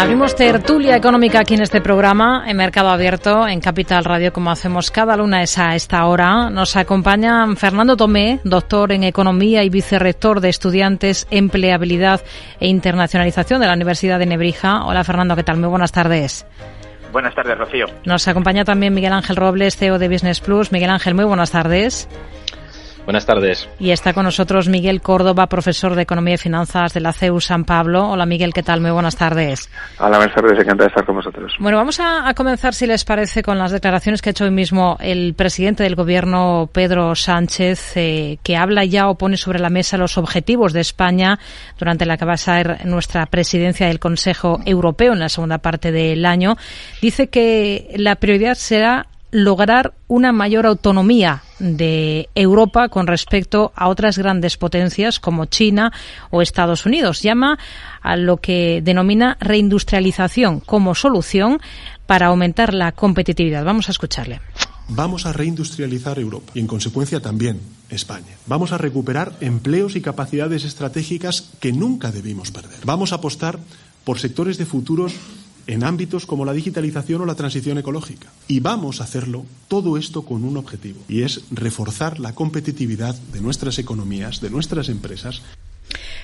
Abrimos tertulia económica aquí en este programa, en Mercado Abierto, en Capital Radio, como hacemos cada luna a esta hora. Nos acompaña Fernando Tomé, doctor en Economía y vicerrector de Estudiantes, Empleabilidad e Internacionalización de la Universidad de Nebrija. Hola Fernando, ¿qué tal? Muy buenas tardes. Buenas tardes, Rocío. Nos acompaña también Miguel Ángel Robles, CEO de Business Plus. Miguel Ángel, muy buenas tardes. Buenas tardes. Y está con nosotros Miguel Córdoba, profesor de Economía y Finanzas de la CEU San Pablo. Hola Miguel, ¿qué tal? Muy buenas tardes. Hola, buenas tardes, encantado de estar con vosotros. Bueno, vamos a, comenzar, si les parece, con las declaraciones que ha hecho hoy mismo el presidente del Gobierno, Pedro Sánchez, eh, que habla ya o pone sobre la mesa los objetivos de España durante la que va a ser nuestra presidencia del Consejo Europeo en la segunda parte del año. Dice que la prioridad será lograr una mayor autonomía de Europa con respecto a otras grandes potencias como China o Estados Unidos. Llama a lo que denomina reindustrialización como solución para aumentar la competitividad. Vamos a escucharle. Vamos a reindustrializar Europa y, en consecuencia, también España. Vamos a recuperar empleos y capacidades estratégicas que nunca debimos perder. Vamos a apostar por sectores de futuros en ámbitos como la digitalización o la transición ecológica. Y vamos a hacerlo todo esto con un objetivo, y es reforzar la competitividad de nuestras economías, de nuestras empresas.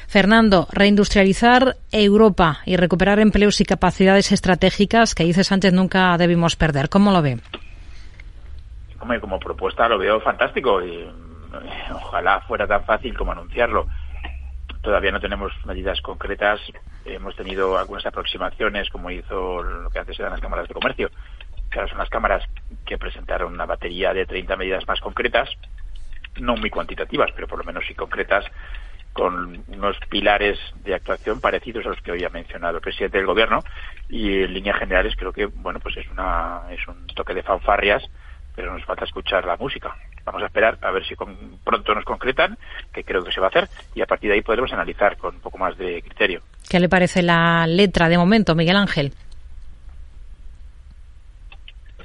Fernando, reindustrializar Europa y recuperar empleos y capacidades estratégicas que dice Sánchez nunca debimos perder. ¿Cómo lo ve? como propuesta lo veo fantástico y ojalá fuera tan fácil como anunciarlo. Todavía no tenemos medidas concretas. Hemos tenido algunas aproximaciones, como hizo lo que antes eran las cámaras de comercio, ahora son las cámaras que presentaron una batería de 30 medidas más concretas, no muy cuantitativas, pero por lo menos sí concretas, con unos pilares de actuación parecidos a los que hoy ha mencionado el presidente del gobierno y en líneas generales creo que bueno pues es una es un toque de fanfarrias pero nos falta escuchar la música. Vamos a esperar a ver si pronto nos concretan, que creo que se va a hacer, y a partir de ahí podremos analizar con un poco más de criterio. ¿Qué le parece la letra de momento, Miguel Ángel?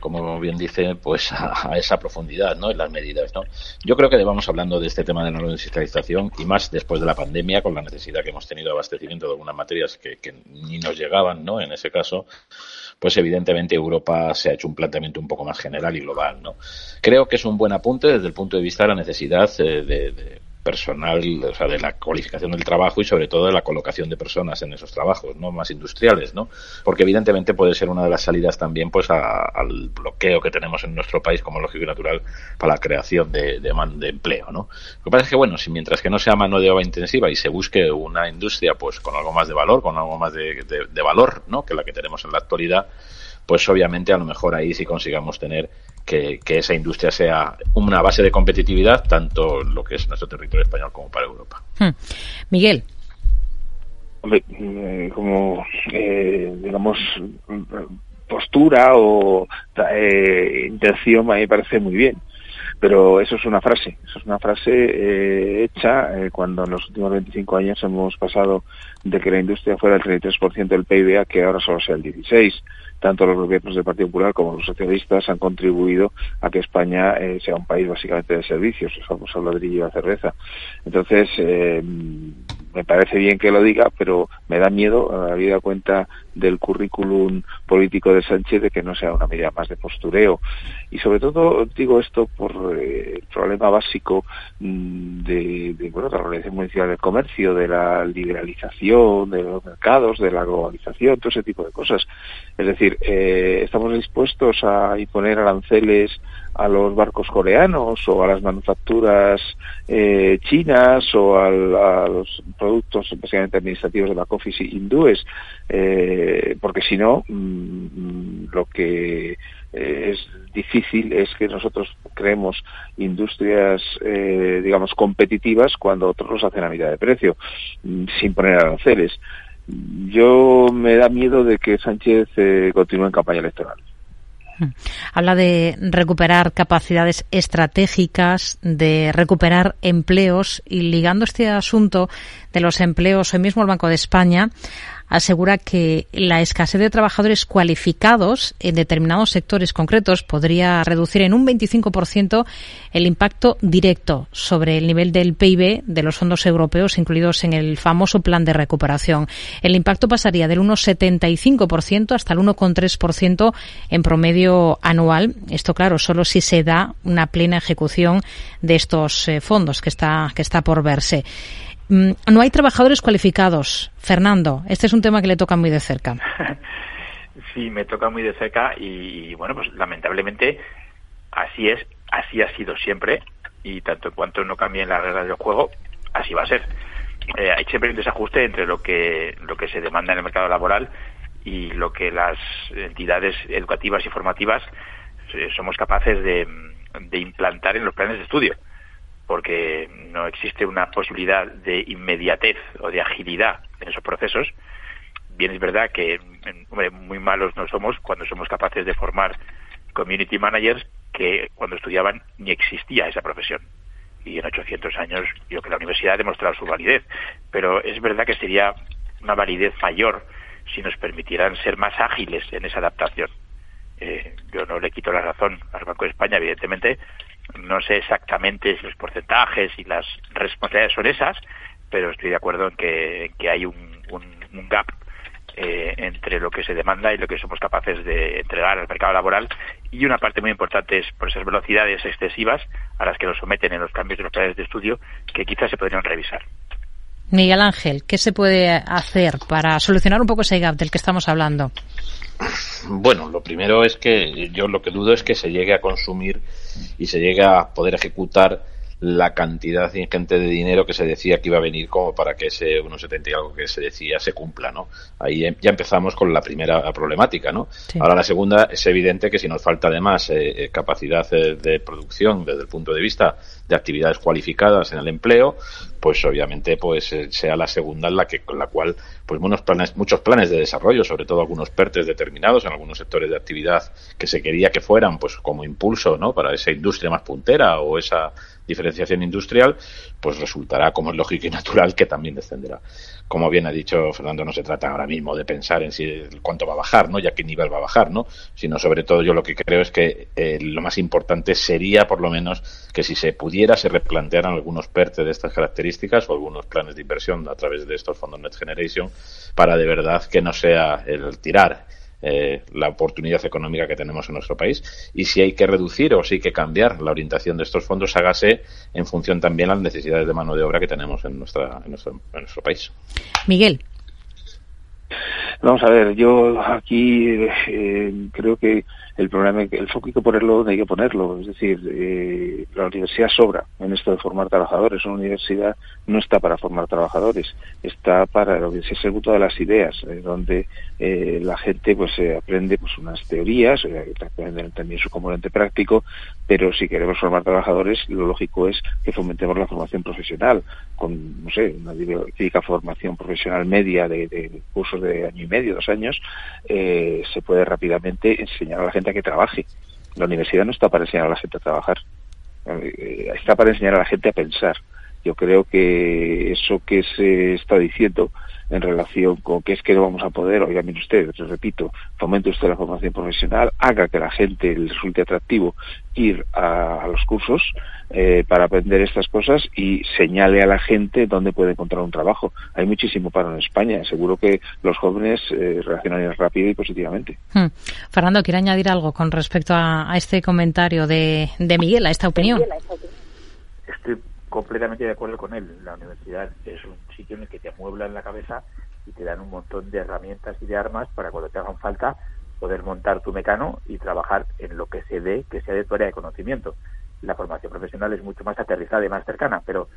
como bien dice, pues a, esa profundidad, ¿no? En las medidas, ¿no? Yo creo que vamos hablando de este tema de la industrialización y más después de la pandemia, con la necesidad que hemos tenido de abastecimiento de algunas materias que, que ni nos llegaban, ¿no? En ese caso, pues evidentemente Europa se ha hecho un planteamiento un poco más general y global, ¿no? Creo que es un buen apunte desde el punto de vista de la necesidad eh, de personal, o sea, de la cualificación del trabajo y sobre todo de la colocación de personas en esos trabajos, ¿no? Más industriales, ¿no? Porque evidentemente puede ser una de las salidas también, pues, al bloqueo que tenemos en nuestro país como lógico y natural para la creación de, de, de empleo, ¿no? Lo que pasa es que, bueno, si mientras que no sea mano de obra intensiva y se busque una industria, pues, con algo más de valor, con algo más de, de valor, ¿no? Que la que tenemos en la actualidad, pues obviamente a lo mejor ahí sí consigamos tener que, esa industria sea una base de competitividad tanto lo que es nuestro territorio español como para Europa. Hmm. Miguel. Eh, como, eh, digamos, postura o eh, intención a mí me parece muy bien. Pero eso es una frase, eso es una frase eh, hecha eh, cuando en los últimos 25 años hemos pasado de que la industria fuera el 33% del PIB a que ahora solo sea el 16% tanto los gobiernos del Partido Popular como los socialistas han contribuido a que España eh, sea un país básicamente de servicios, el famoso ladrillo y la cerveza. Entonces, eh, me parece bien que lo diga, pero me da miedo, habida cuenta del currículum político de Sánchez, de que no sea una medida más de postureo. Y sobre todo digo esto por eh, el problema básico mm, de, de, bueno, la Organización Municipal del Comercio, de la liberalización de los mercados, de la globalización, todo ese tipo de cosas. Es decir, eh, estamos dispuestos a imponer aranceles a los barcos coreanos o a las manufacturas eh, chinas o a los productos especialmente administrativos de la office hindúes, eh, porque si no, mm, lo que eh, es difícil es que nosotros creemos industrias, digamos, competitivas cuando otros los hacen a mitad de precio, mm, sin poner aranceles. Yo me da miedo de que Sánchez continúe en campaña electoral. Habla de recuperar capacidades estratégicas, de recuperar empleos y ligando este asunto de los empleos, hoy mismo el Banco de España asegura que la escasez de trabajadores cualificados en determinados sectores concretos podría reducir en un 25% el impacto directo sobre el nivel del PIB de los fondos europeos incluidos en el famoso plan de recuperación. El impacto pasaría del 1,75% hasta el 1,3% en promedio anual. Esto, claro, solo si se da una plena ejecución de estos eh, fondos que está, que está por verse. Mm, no hay trabajadores cualificados. Fernando, este es un tema que le toca muy de cerca. Sí, me toca muy de cerca y, bueno, pues lamentablemente así es, así ha sido siempre y tanto en cuanto no cambien las reglas del juego, así va a ser. Eh, hay siempre un desajuste entre lo que lo que se demanda en el mercado laboral y lo que las entidades educativas y formativas eh, somos capaces de, de implantar en los planes de estudio porque no existe una posibilidad de inmediatez o de agilidad en esos procesos. Bien es verdad que muy malos no somos cuando somos capaces de formar community managers que cuando estudiaban ni existía esa profesión. Y en 800 años yo creo que la universidad ha demostrado su validez. Pero es verdad que sería una validez mayor si nos permitieran ser más ágiles en esa adaptación. Eh, yo no le quito la razón al Banco de España, evidentemente, no sé exactamente si los porcentajes y las responsabilidades son esas, pero estoy de acuerdo en que, hay un, gap eh, entre lo que se demanda y lo que somos capaces de entregar al mercado laboral y una parte muy importante es por esas velocidades excesivas a las que nos someten en los cambios de los planes de estudio que quizás se podrían revisar. Miguel Ángel, ¿qué se puede hacer para solucionar un poco ese gap del que estamos hablando? Bueno, lo primero es que yo lo que dudo es que se llegue a consumir y se llegue a poder ejecutar la cantidad ingente de dinero que se decía que iba a venir como para que ese 1,70 y algo que se decía se cumpla, ¿no? Ahí em, ya empezamos con la primera problemática, ¿no? Ahora la segunda es evidente que si nos falta además eh, eh, capacidad de, de, producción desde el punto de vista de actividades cualificadas en el empleo, pues obviamente pues eh, sea la segunda en la que con la cual pues muchos planes muchos planes de desarrollo sobre todo algunos PERTES determinados en algunos sectores de actividad que se quería que fueran pues como impulso no para esa industria más puntera o esa diferenciación industrial pues resultará como es lógico y natural que también descenderá. Como bien ha dicho Fernando no se trata ahora mismo de pensar en si cuánto va a bajar no ya qué nivel va a bajar no sino sobre todo yo lo que creo es que eh, lo más importante sería por lo menos que si se pudiera se replantearan algunos PERTE de estas características o algunos planes de inversión a través de estos fondos Next Generation para de verdad que no sea el tirar eh, la oportunidad económica que tenemos en nuestro país y si hay que reducir o si hay que cambiar la orientación de estos fondos hágase en función también a las necesidades de mano de obra que tenemos en, nuestra, en, nuestro, en nuestro país. Miguel. Vamos a ver, yo aquí eh, creo que el problema, el foco hay que ponerlo donde hay que ponerlo. Es decir, eh, la universidad sobra en esto de formar trabajadores. Una universidad no está para formar trabajadores, está para lo que se ejecuta de las ideas, eh, donde eh, la gente pues aprende pues unas teorías, eh, también su componente práctico, pero si queremos formar trabajadores, lo lógico es que fomentemos la formación profesional, con, no sé, una típica formación profesional media de, de cursos de año y medio, dos años, se puede rápidamente enseñar a la gente que trabaje. La universidad no está para enseñar a la gente a trabajar, eh, está para enseñar a la gente a pensar. Yo creo que eso que se está diciendo en relación con que es que no vamos a poder, oiga, mire usted, les repito, fomente usted la formación profesional, haga que la gente le resulte atractivo ir a, los cursos eh, para aprender estas cosas y señale a la gente dónde puede encontrar un trabajo. Hay muchísimo paro en España, seguro que los jóvenes eh, reaccionarían rápido y positivamente. Hmm. Fernando, ¿quiere añadir algo con respecto a, este comentario de, de Miguel, a esta opinión? Estoy completamente de acuerdo con él. La universidad es un sitio en el que te amueblan la cabeza y te dan un montón de herramientas y de armas para cuando te hagan falta poder montar tu mecano y trabajar en lo que se dé, que sea de tu área de conocimiento. La formación profesional es mucho más aterrizada y más cercana, pero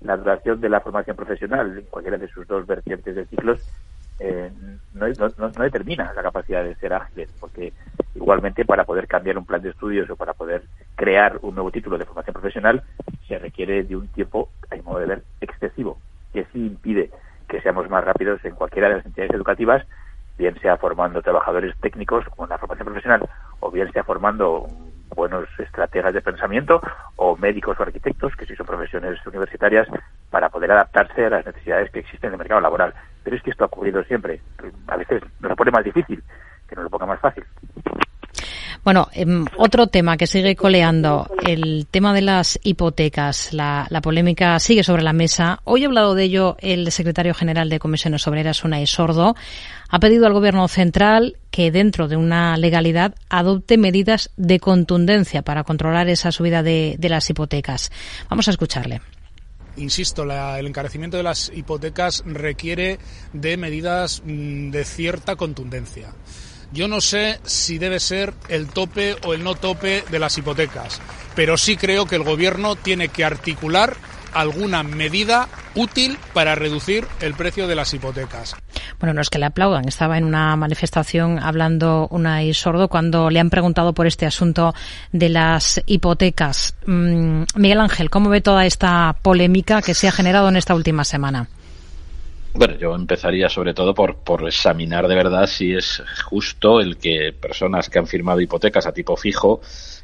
la duración de la formación profesional, en cualquiera de sus dos vertientes de ciclos, eh, no, no, determina la capacidad de ser ágiles, porque igualmente para poder cambiar un plan de estudios o para poder crear un nuevo título de formación profesional se requiere de un tiempo, a mi modo de ver, excesivo, que sí impide que seamos más rápidos en cualquiera de las entidades educativas, bien sea formando trabajadores técnicos como en la formación profesional, o bien sea formando buenos estrategas de pensamiento o médicos o arquitectos, que sí son profesiones universitarias, para poder adaptarse a las necesidades que existen en el mercado laboral. Pero es que esto ha ocurrido siempre. A veces nos lo pone más difícil, que nos lo ponga más fácil. Bueno, em, otro tema que sigue coleando, el tema de las hipotecas. La, polémica sigue sobre la mesa. Hoy ha hablado de ello el secretario general de Comisiones Obreras, Unai Sordo. Ha pedido al Gobierno central que, dentro de una legalidad, adopte medidas de contundencia para controlar esa subida de, las hipotecas. Vamos a escucharle insisto, el encarecimiento de las hipotecas requiere de medidas mm, de cierta contundencia. Yo no sé si debe ser el tope o el no tope de las hipotecas, pero sí creo que el Gobierno tiene que articular alguna medida útil para reducir el precio de las hipotecas. Bueno, no es que le aplaudan. Estaba en una manifestación hablando una y sordo cuando le han preguntado por este asunto de las hipotecas. Mm, Miguel Ángel, ¿cómo ve toda esta polémica que se ha generado en esta última semana? Bueno, yo empezaría sobre todo por, por examinar de verdad si es justo el que personas que han firmado hipotecas a tipo fijo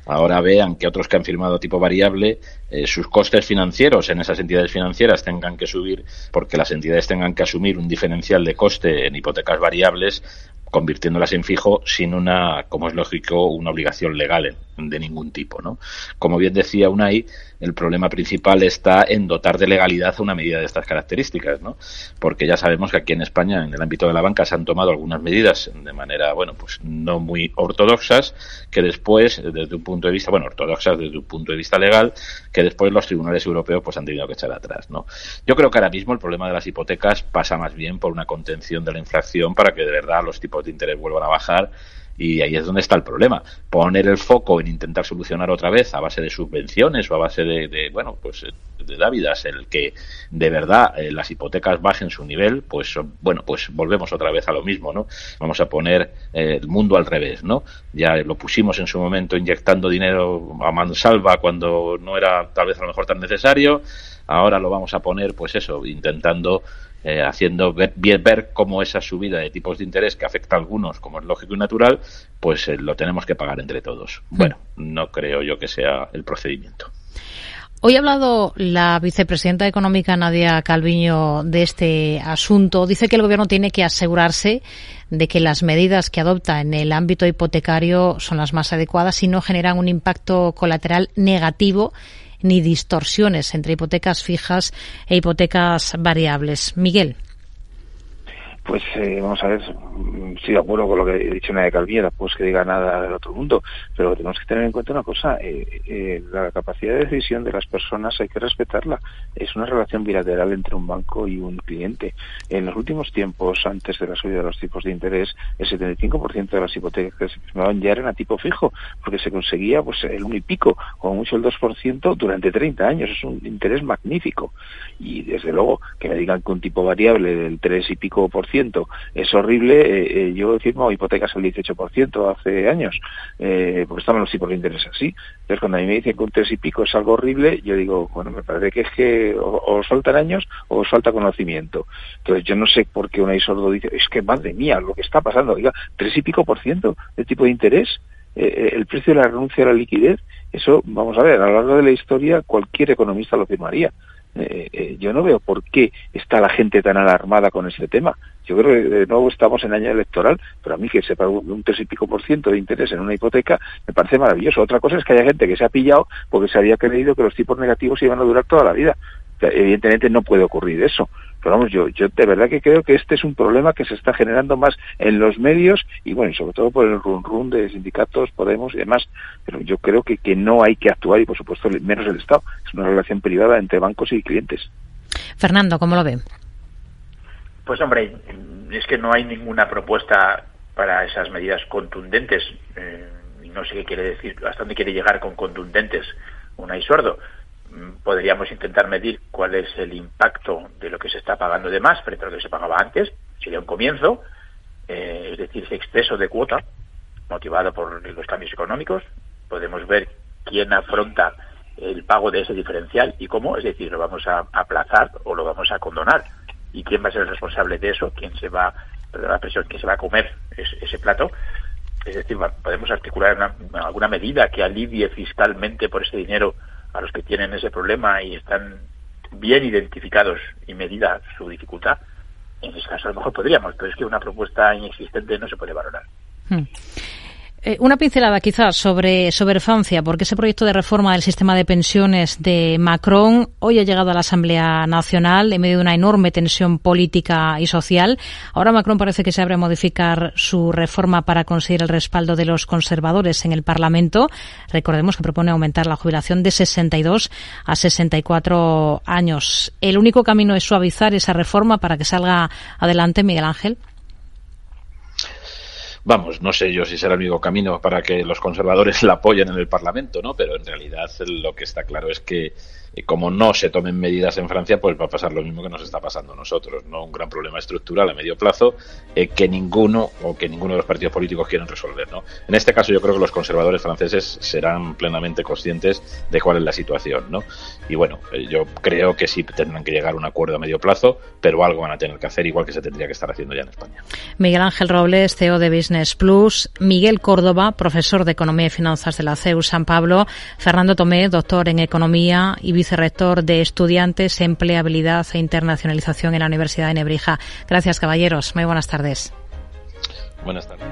ahora vean que otros que han firmado tipo variable eh, sus costes financieros en esas entidades financieras tengan que subir porque las entidades tengan que asumir un diferencial de coste en hipotecas variables convirtiéndolas en fijo sin una, como es lógico, una obligación legal de ningún tipo, ¿no? Como bien decía Unai, el problema principal está en dotar de legalidad una medida de estas características, ¿no? Porque ya sabemos que aquí en España, en el ámbito de la banca, se han tomado algunas medidas de manera, bueno, pues no muy ortodoxas, que después, desde un punto de vista, bueno, ortodoxas desde un punto de vista legal, que después los tribunales europeos pues han tenido que echar atrás, ¿no? Yo creo que ahora mismo el problema de las hipotecas pasa más bien por una contención de la inflación para que de verdad los tipos de interés vuelvan a bajar y ahí es donde está el problema. Poner el foco en intentar solucionar otra vez a base de subvenciones o a base de, bueno, pues de Dávidas, el que de verdad eh, las hipotecas bajen su nivel, pues bueno, pues volvemos otra vez a lo mismo, ¿no? Vamos a poner eh, el mundo al revés, ¿no? Ya lo pusimos en su momento inyectando dinero a mansalva cuando no era tal vez a lo mejor tan necesario. Ahora lo vamos a poner, pues eso, intentando eh, haciendo ver, ver cómo esa subida de tipos de interés que afecta a algunos, como es lógico y natural, pues eh, lo tenemos que pagar entre todos. Mm. Bueno, no creo yo que sea el procedimiento. Hoy ha hablado la vicepresidenta económica Nadia Calviño de este asunto. Dice que el Gobierno tiene que asegurarse de que las medidas que adopta en el ámbito hipotecario son las más adecuadas y no generan un impacto colateral negativo ni distorsiones entre hipotecas fijas e hipotecas variables. Miguel. Pues eh, vamos a ver, estoy de acuerdo con lo que he dicho Nadia Calviera, pues que diga nada del otro mundo, pero tenemos que tener en cuenta una cosa, eh, eh, la capacidad de decisión de las personas hay que respetarla, es una relación bilateral entre un banco y un cliente. En los últimos tiempos, antes de la subida de los tipos de interés, el 75% de las hipotecas que se firmaban ya eran a tipo fijo, porque se conseguía pues el 1 y pico, como mucho el 2% durante 30 años, es un interés magnífico. Y desde luego que me digan que un tipo variable del 3 y pico por ciento es horrible. Eh, eh, yo he firmado hipotecas al 18% hace años, eh, porque estaban los tipos de interés así. Entonces, cuando a mí me dicen que un 3 y pico es algo horrible, yo digo, bueno, me parece que es que o, os faltan años o os falta conocimiento. Entonces, yo no sé por qué una sordo dice, es que madre mía, lo que está pasando, oiga, 3 y pico por ciento de tipo de interés. el precio de la renuncia a la liquidez, eso, vamos a ver, a lo largo de la historia cualquier economista lo firmaría. Eh, eh, yo no veo por qué está la gente tan alarmada con este tema. Yo creo que de nuevo estamos en año electoral, pero a mí que sepa un tres y pico por ciento de interés en una hipoteca me parece maravilloso. Otra cosa es que haya gente que se ha pillado porque se había creído que los tipos negativos iban a durar toda la vida. Evidentemente no puede ocurrir eso. Pero vamos, yo, yo de verdad que creo que este es un problema que se está generando más en los medios y bueno, y sobre todo por el run run de sindicatos, Podemos y demás. Pero yo creo que, que no hay que actuar y por supuesto menos el Estado. Es una relación privada entre bancos y clientes. Fernando, ¿cómo lo ve? Pues hombre, es que no hay ninguna propuesta para esas medidas contundentes. Eh, no sé qué quiere decir, hasta dónde quiere llegar con contundentes un sordo podríamos intentar medir cuál es el impacto de lo que se está pagando de más frente a lo que se pagaba antes. Sería un comienzo, eh, es decir, ese exceso de cuota motivado por los cambios económicos. Podemos ver quién afronta el pago de ese diferencial y cómo, es decir, lo vamos a aplazar o lo vamos a condonar. Y quién va a ser el responsable de eso, quién se va, la presión, quién se va a comer ese plato. Es decir, podemos articular alguna medida que alivie fiscalmente por ese dinero a los que tienen ese problema y están bien identificados y medida su dificultad. En ese caso a lo mejor podríamos, pero es que una propuesta inexistente no se puede valorar. Hmm. Eh, una pincelada quizás sobre, sobre Francia, porque ese proyecto de reforma del sistema de pensiones de Macron hoy ha llegado a la Asamblea Nacional en medio de una enorme tensión política y social. Ahora Macron parece que se abre a modificar su reforma para conseguir el respaldo de los conservadores en el Parlamento. Recordemos que propone aumentar la jubilación de 62 a 64 años. El único camino es suavizar esa reforma para que salga adelante, Miguel Ángel. Vamos, no sé yo si será el único camino para que los conservadores la apoyen en el Parlamento, ¿no? Pero en realidad lo que está claro es que como no se tomen medidas en Francia, pues va a pasar lo mismo que nos está pasando a nosotros, ¿no? Un gran problema estructural a medio plazo eh, que ninguno o que ninguno de los partidos políticos quieren resolver, ¿no? En este caso yo creo que los conservadores franceses serán plenamente conscientes de cuál es la situación, ¿no? Y bueno, eh, yo creo que sí tendrán que llegar a un acuerdo a medio plazo, pero algo van a tener que hacer igual que se tendría que estar haciendo ya en España. Miguel Ángel Robles, CEO de Business Plus, Miguel Córdoba, profesor de Economía y Finanzas de la CEU San Pablo, Fernando Tomé, doctor en Economía y vicerrector de Estudiantes, Empleabilidad e Internacionalización en la Universidad de Nebrija. Gracias, caballeros. Muy buenas tardes. Buenas tardes.